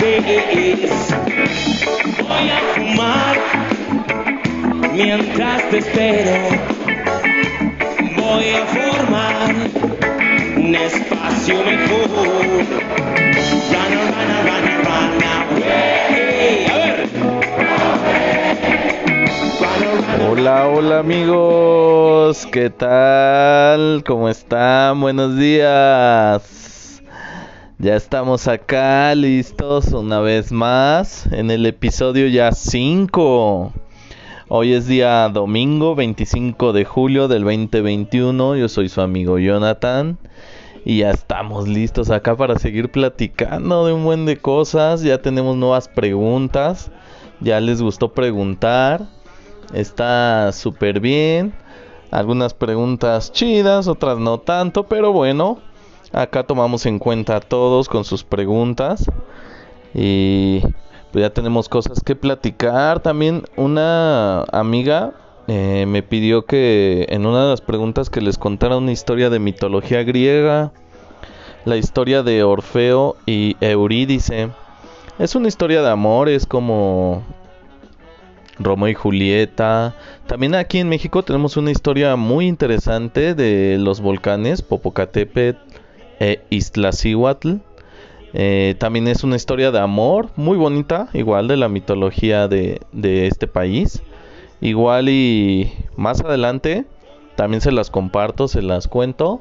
vez. Voy a fumar mientras te espero. Voy a formar un espacio mejor. Run, run, run, run away. A ver. Hola, hola amigos, ¿qué tal? ¿Cómo están? Buenos días. Ya estamos acá listos una vez más en el episodio ya 5. Hoy es día domingo 25 de julio del 2021. Yo soy su amigo Jonathan. Y ya estamos listos acá para seguir platicando de un buen de cosas. Ya tenemos nuevas preguntas. Ya les gustó preguntar. Está súper bien. Algunas preguntas chidas, otras no tanto. Pero bueno, acá tomamos en cuenta a todos con sus preguntas. Y pues ya tenemos cosas que platicar. También una amiga eh, me pidió que en una de las preguntas que les contara una historia de mitología griega, la historia de Orfeo y Eurídice. Es una historia de amor, es como Romeo y Julieta. También aquí en México tenemos una historia muy interesante de los volcanes Popocatépetl e Iztaccíhuatl. Eh, también es una historia de amor muy bonita, igual de la mitología de, de este país. Igual y más adelante también se las comparto, se las cuento.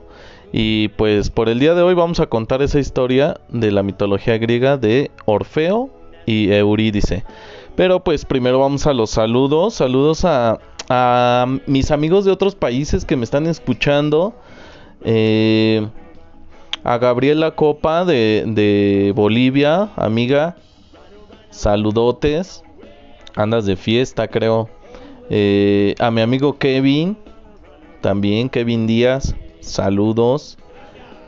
Y pues por el día de hoy vamos a contar esa historia de la mitología griega de Orfeo y Eurídice. Pero pues primero vamos a los saludos. Saludos a, a mis amigos de otros países que me están escuchando. Eh, a Gabriela Copa de, Bolivia, amiga. Saludotes. Andas de fiesta, creo. Eh, a mi amigo Kevin. También Kevin Díaz. Saludos.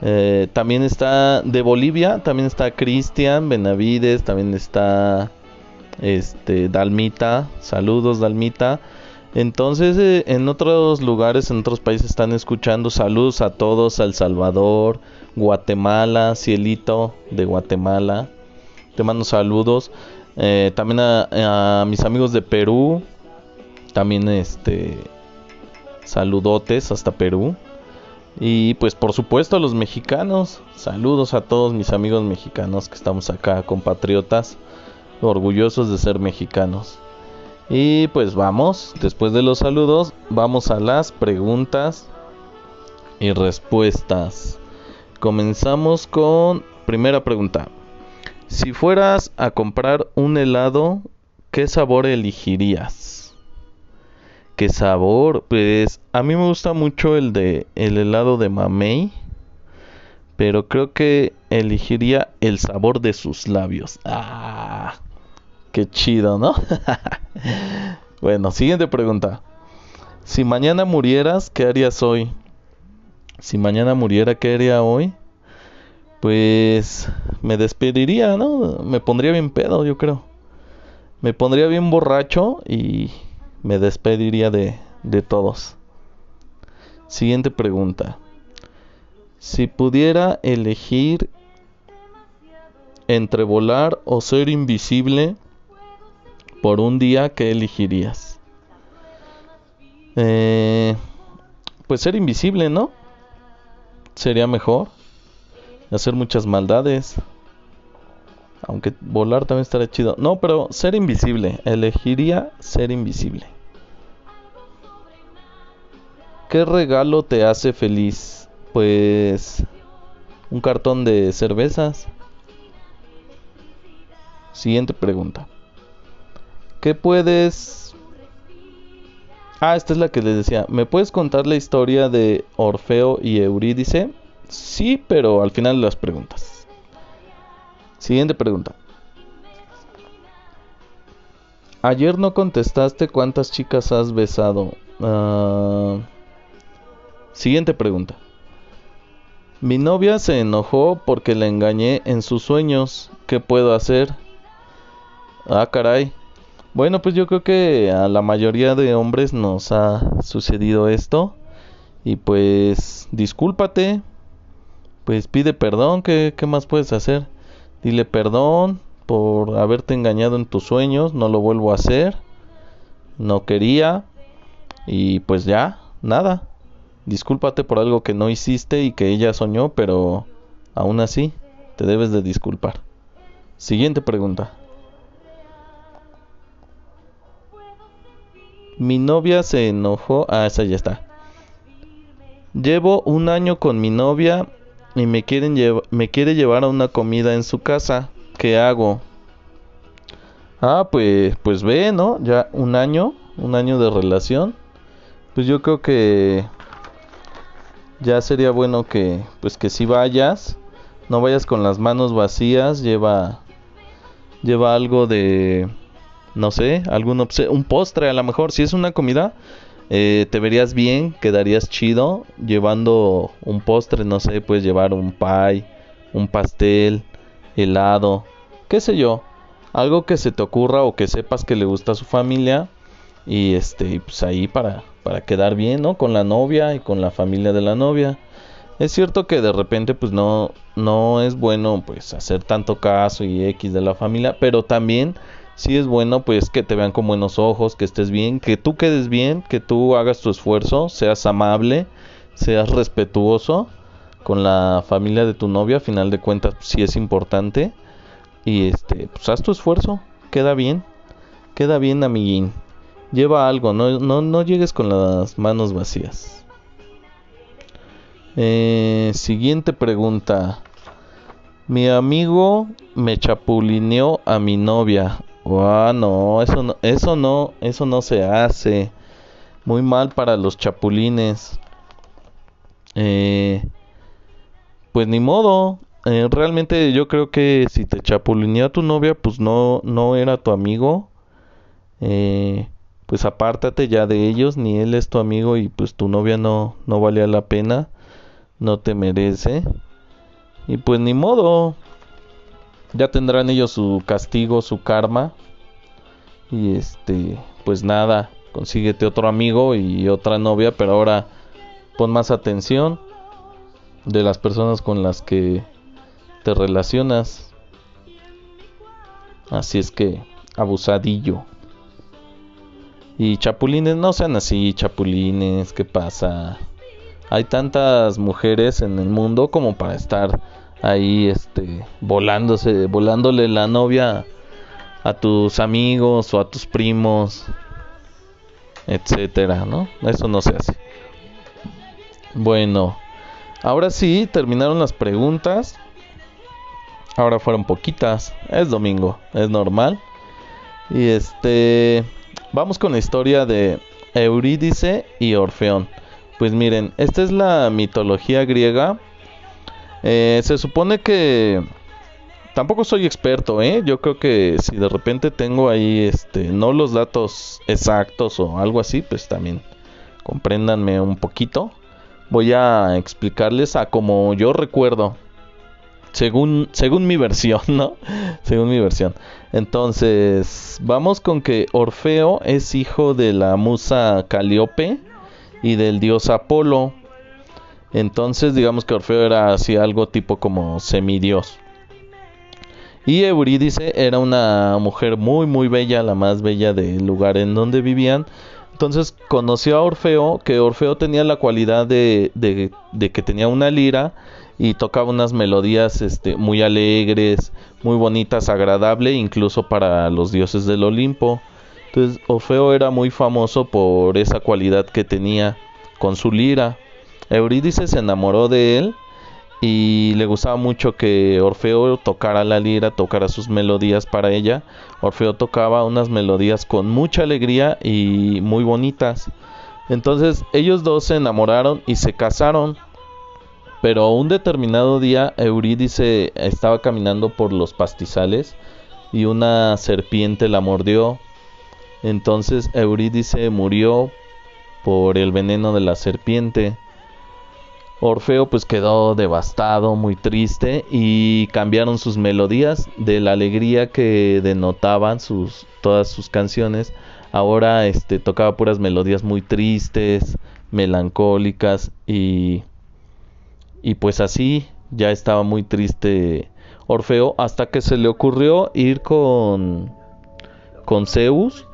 Eh, también está de Bolivia. También está Cristian Benavides. También está este Dalmita. Saludos, Dalmita. Entonces, eh, en otros lugares, en otros países están escuchando. Saludos a todos, a El Salvador, Guatemala, Cielito de Guatemala. Te mando saludos. Eh, también a, a, mis amigos de Perú. También este saludotes hasta Perú. Y pues por supuesto a los mexicanos. Saludos a todos mis amigos mexicanos que estamos acá, compatriotas, orgullosos de ser mexicanos. Y pues vamos, después de los saludos, vamos a las preguntas y respuestas. Comenzamos con primera pregunta. Si fueras a comprar un helado, ¿qué sabor elegirías? ¿Qué sabor? Pues a mí me gusta mucho el de el helado de mamey, pero creo que elegiría el sabor de sus labios. Ah, qué chido, ¿no? bueno, siguiente pregunta. Si mañana murieras, ¿qué harías hoy? Si mañana muriera, ¿qué haría hoy? Pues me despediría, ¿no? Me pondría bien pedo, yo creo. Me pondría bien borracho y me despediría de, de todos. Siguiente pregunta. Si pudiera elegir entre volar o ser invisible por un día, ¿qué elegirías? Eh, pues ser invisible, ¿no? Sería mejor. Hacer muchas maldades. Aunque volar también estaría chido. No, pero ser invisible. Elegiría ser invisible. ¿Qué regalo te hace feliz? Pues un cartón de cervezas. Siguiente pregunta. ¿Qué puedes... Ah, esta es la que les decía. ¿Me puedes contar la historia de Orfeo y Eurídice? Sí, pero al final las preguntas. Siguiente pregunta. Ayer no contestaste cuántas chicas has besado. Uh... Siguiente pregunta. Mi novia se enojó porque le engañé en sus sueños. ¿Qué puedo hacer? Ah, caray. Bueno, pues yo creo que a la mayoría de hombres nos ha sucedido esto. Y pues discúlpate, pues pide perdón, ¿qué, ¿qué más puedes hacer? Dile perdón por haberte engañado en tus sueños, no lo vuelvo a hacer, no quería y pues ya, nada. Discúlpate por algo que no hiciste y que ella soñó, pero aún así te debes de disculpar. Siguiente pregunta. Mi novia se enojó. Ah, esa ya está. Llevo un año con mi novia y me, quieren me quiere llevar a una comida en su casa. ¿Qué hago? Ah, pues, pues ve, ¿no? Ya un año, un año de relación. Pues yo creo que ya sería bueno que, pues que si vayas, no vayas con las manos vacías, lleva, lleva algo de, no sé, algún un postre a lo mejor. Si es una comida, eh, te verías bien, quedarías chido llevando un postre, no sé, puedes llevar un pie, un pastel, helado, qué sé yo, algo que se te ocurra o que sepas que le gusta a su familia y este, pues ahí para, para quedar bien, ¿no? Con la novia y con la familia de la novia. Es cierto que de repente pues no no es bueno pues hacer tanto caso y X de la familia, pero también sí es bueno pues que te vean con buenos ojos, que estés bien, que tú quedes bien, que tú hagas tu esfuerzo, seas amable, seas respetuoso con la familia de tu novia, a final de cuentas sí es importante y este pues haz tu esfuerzo, queda bien, queda bien amiguín. Lleva algo, no, no, no llegues con las manos vacías. Eh, siguiente pregunta. Mi amigo me chapulineó a mi novia. Ah, no, eso no, eso no, eso no se hace. Muy mal para los chapulines. Eh, pues ni modo. Eh, realmente yo creo que si te chapulineó a tu novia, pues no, no era tu amigo. Eh, pues apártate ya de ellos, ni él es tu amigo y pues tu novia no, no valía la pena no te merece. Y pues ni modo. Ya tendrán ellos su castigo, su karma. Y este, pues nada, consíguete otro amigo y otra novia, pero ahora pon más atención de las personas con las que te relacionas. Así es que, abusadillo. Y chapulines, no sean así, chapulines, ¿qué pasa? hay tantas mujeres en el mundo como para estar ahí este volándose volándole la novia a tus amigos o a tus primos etcétera no eso no se hace. Bueno ahora sí terminaron las preguntas. Ahora fueron poquitas. Es domingo es normal. Y este vamos con la historia de Eurídice y Orfeón. Pues miren, esta es la mitología griega. Eh, se supone que tampoco soy experto, ¿eh? Yo creo que si de repente tengo ahí, este, no los datos exactos o algo así, pues también compréndanme un poquito. Voy a explicarles a como yo recuerdo, según, según mi versión, ¿no? según mi versión. Entonces, vamos con que Orfeo es hijo de la musa Calíope y del dios Apolo. Entonces digamos que Orfeo era así algo tipo como semidios. Y Eurídice era una mujer muy muy bella, la más bella del lugar en donde vivían. Entonces conoció a Orfeo, que Orfeo tenía la cualidad de, de, que tenía una lira y tocaba unas melodías este, muy alegres, muy bonitas, agradable, incluso para los dioses del Olimpo. Entonces Orfeo era muy famoso por esa cualidad que tenía con su lira. Eurídice se enamoró de él y le gustaba mucho que Orfeo tocara la lira, tocara sus melodías para ella. Orfeo tocaba unas melodías con mucha alegría y muy bonitas. Entonces ellos dos se enamoraron y se casaron. Pero un determinado día Eurídice estaba caminando por los pastizales y una serpiente la mordió entonces Eurídice murió por el veneno de la serpiente. Orfeo pues quedó devastado, muy triste y cambiaron sus melodías de la alegría que denotaban sus todas sus canciones. Ahora este tocaba puras melodías muy tristes, melancólicas y y pues así ya estaba muy triste Orfeo hasta que se le ocurrió ir con con Zeus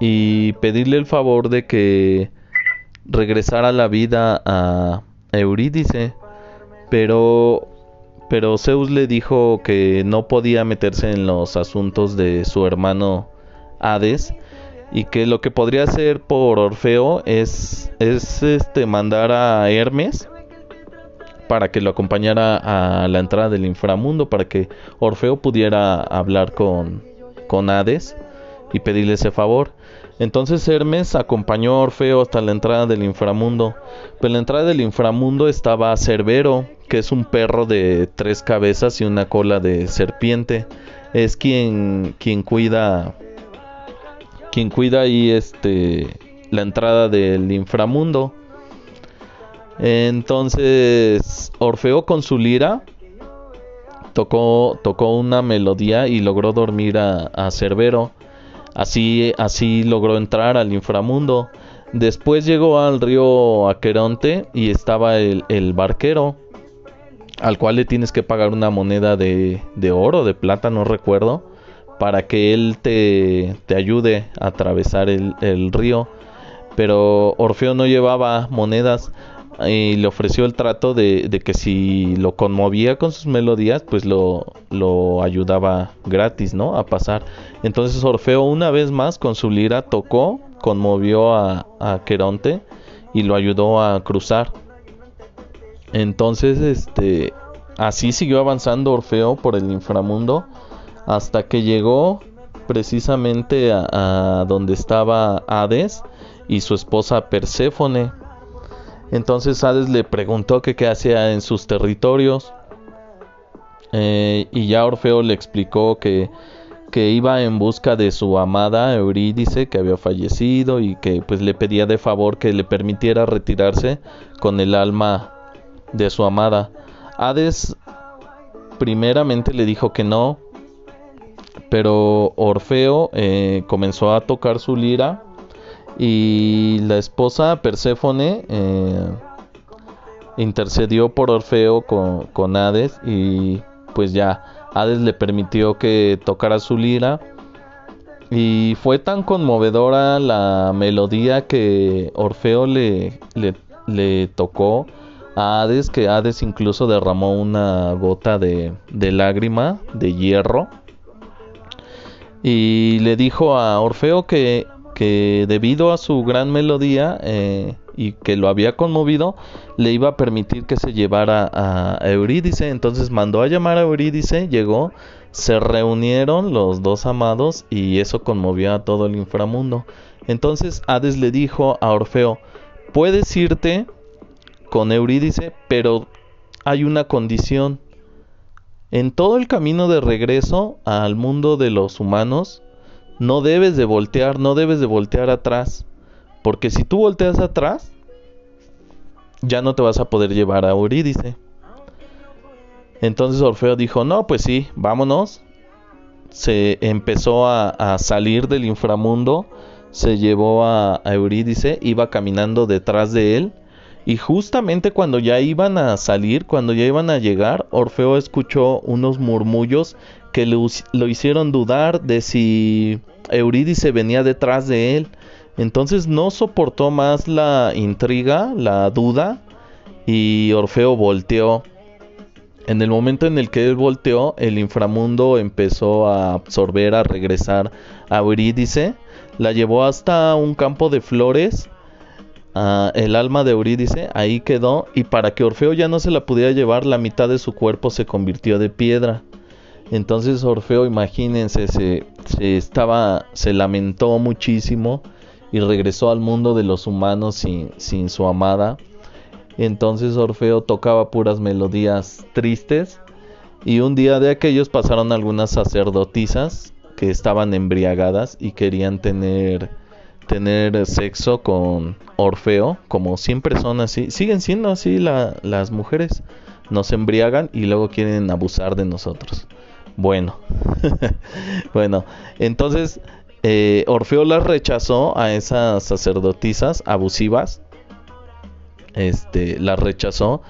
y pedirle el favor de que regresara la vida a Eurídice, pero pero Zeus le dijo que no podía meterse en los asuntos de su hermano Hades y que lo que podría hacer por Orfeo es, es este mandar a Hermes para que lo acompañara a la entrada del inframundo para que Orfeo pudiera hablar con, con Hades y pedirle ese favor. Entonces Hermes acompañó a Orfeo hasta la entrada del inframundo. Pero en la entrada del inframundo estaba Cerbero, que es un perro de tres cabezas y una cola de serpiente. Es quien, quien cuida quien cuida ahí este la entrada del inframundo. Entonces Orfeo con su lira tocó, tocó una melodía y logró dormir a Cerbero. Así, así logró entrar al inframundo. Después llegó al río Aqueronte y estaba el, el barquero, al cual le tienes que pagar una moneda de, de oro, de plata, no recuerdo, para que él te, te ayude a atravesar el, el río. Pero Orfeo no llevaba monedas, y le ofreció el trato de, que si lo conmovía con sus melodías, pues lo, lo, ayudaba gratis, ¿no? A pasar. Entonces Orfeo una vez más con su lira tocó, conmovió a, a Queronte y lo ayudó a cruzar. Entonces, este, así siguió avanzando Orfeo por el inframundo hasta que llegó precisamente a, a donde estaba Hades y su esposa Perséfone entonces Hades le preguntó que qué hacía en sus territorios. Eh, y ya Orfeo le explicó que, que iba en busca de su amada Eurídice que había fallecido y que pues le pedía de favor que le permitiera retirarse con el alma de su amada. Hades primeramente le dijo que no, pero Orfeo eh, comenzó a tocar su lira y la esposa Perséfone eh, intercedió por Orfeo con, con, Hades y pues ya Hades le permitió que tocara su lira. Y fue tan conmovedora la melodía que Orfeo le, le, tocó a Hades que Hades incluso derramó una gota de, de lágrima de hierro. Y le dijo a Orfeo que que debido a su gran melodía eh, y que lo había conmovido, le iba a permitir que se llevara a, Eurídice. Entonces mandó a llamar a Eurídice, llegó, se reunieron los dos amados y eso conmovió a todo el inframundo. Entonces Hades le dijo a Orfeo, puedes irte con Eurídice, pero hay una condición. En todo el camino de regreso al mundo de los humanos, no debes de voltear, no debes de voltear atrás. Porque si tú volteas atrás, ya no te vas a poder llevar a Eurídice. Entonces Orfeo dijo, no, pues sí, vámonos. Se empezó a, salir del inframundo, se llevó a, a Eurídice, iba caminando detrás de él. Y justamente cuando ya iban a salir, cuando ya iban a llegar, Orfeo escuchó unos murmullos que lo, hicieron dudar de si Eurídice venía detrás de él. Entonces no soportó más la intriga, la duda, y Orfeo volteó. En el momento en el que él volteó, el inframundo empezó a absorber, a regresar a Eurídice. La llevó hasta un campo de flores. Uh, el alma de Eurídice ahí quedó y para que Orfeo ya no se la pudiera llevar, la mitad de su cuerpo se convirtió de piedra. Entonces Orfeo, imagínense, se, se, estaba, se lamentó muchísimo y regresó al mundo de los humanos sin, su amada. Entonces Orfeo tocaba puras melodías tristes y un día de aquellos pasaron algunas sacerdotisas que estaban embriagadas y querían tener tener sexo con Orfeo, como siempre son así, siguen siendo así la, las mujeres, nos embriagan y luego quieren abusar de nosotros. Bueno, bueno, entonces eh, Orfeo las rechazó a esas sacerdotisas abusivas. Este, las rechazó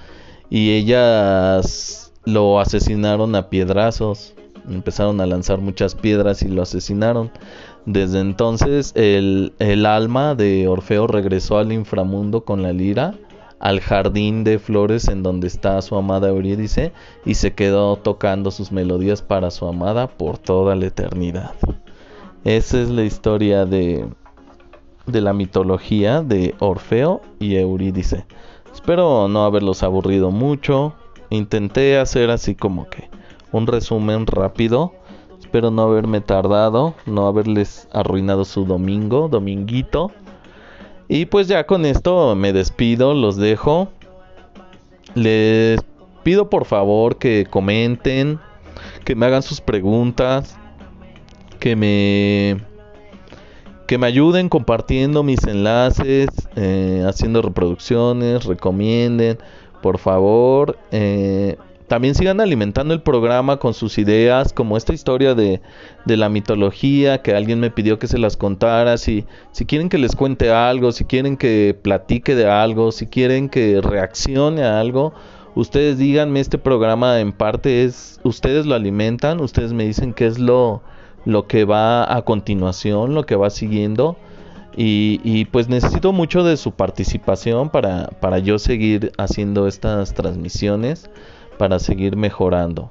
y ellas lo asesinaron a piedrazos. Empezaron a lanzar muchas piedras y lo asesinaron. Desde entonces el, el alma de Orfeo regresó al inframundo con la lira al jardín de flores en donde está su amada Eurídice y se quedó tocando sus melodías para su amada por toda la eternidad. Esa es la historia de, de la mitología de Orfeo y Eurídice. Espero no haberlos aburrido mucho. Intenté hacer así como que un resumen rápido. Espero no haberme tardado, no haberles arruinado su domingo, dominguito. Y pues ya con esto me despido, los dejo. Les pido por favor que comenten, que me hagan sus preguntas, que me que me ayuden compartiendo mis enlaces, eh, haciendo reproducciones, recomienden, por favor. Eh, también sigan alimentando el programa con sus ideas, como esta historia de, la mitología, que alguien me pidió que se las contara, si, si quieren que les cuente algo, si quieren que platique de algo, si quieren que reaccione a algo, ustedes díganme, este programa en parte es, ustedes lo alimentan, ustedes me dicen qué es lo, lo que va a continuación, lo que va siguiendo. Y, y, pues necesito mucho de su participación para, para yo seguir haciendo estas transmisiones para seguir mejorando.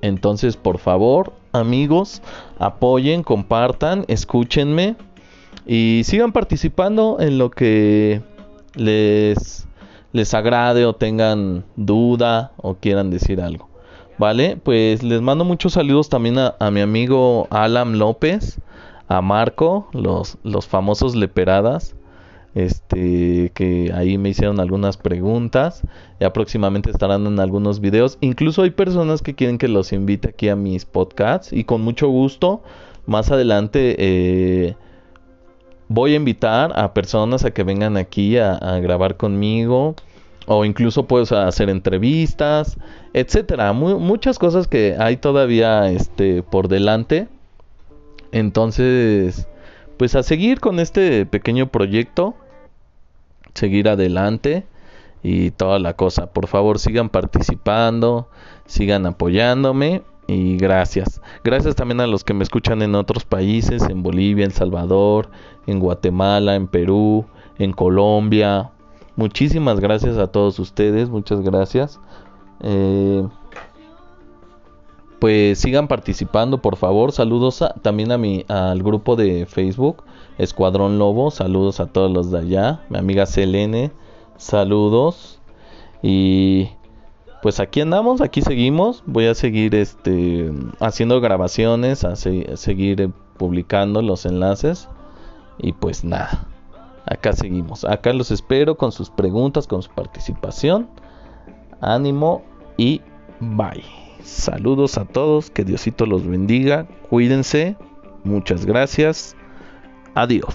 Entonces, por favor, amigos, apoyen, compartan, escúchenme y sigan participando en lo que les les agrade o tengan duda o quieran decir algo. Vale, pues les mando muchos saludos también a, a mi amigo Alan López, a Marco, los, los famosos leperadas este que ahí me hicieron algunas preguntas ya próximamente estarán en algunos videos. Incluso hay personas que quieren que los invite aquí a mis podcasts y con mucho gusto más adelante eh, voy a invitar a personas a que vengan aquí a, grabar conmigo o incluso puedo hacer entrevistas etcétera. Muchas cosas que hay todavía este por delante. Entonces pues a seguir con este pequeño proyecto seguir adelante y toda la cosa. Por favor, sigan participando, sigan apoyándome y gracias. Gracias también a los que me escuchan en otros países, en Bolivia, en Salvador, en Guatemala, en Perú, en Colombia. Muchísimas gracias a todos ustedes, muchas gracias. Eh, pues sigan participando, por favor. Saludos también a mi, al grupo de Facebook, Escuadrón Lobo. Saludos a todos los de allá. Mi amiga Selene, saludos. Y pues aquí andamos, aquí seguimos. Voy a seguir este, haciendo grabaciones, a, seguir publicando los enlaces. Y pues nada, acá seguimos. Acá los espero con sus preguntas, con su participación. Ánimo y bye. Saludos a todos, que Diosito los bendiga, cuídense, muchas gracias, adiós.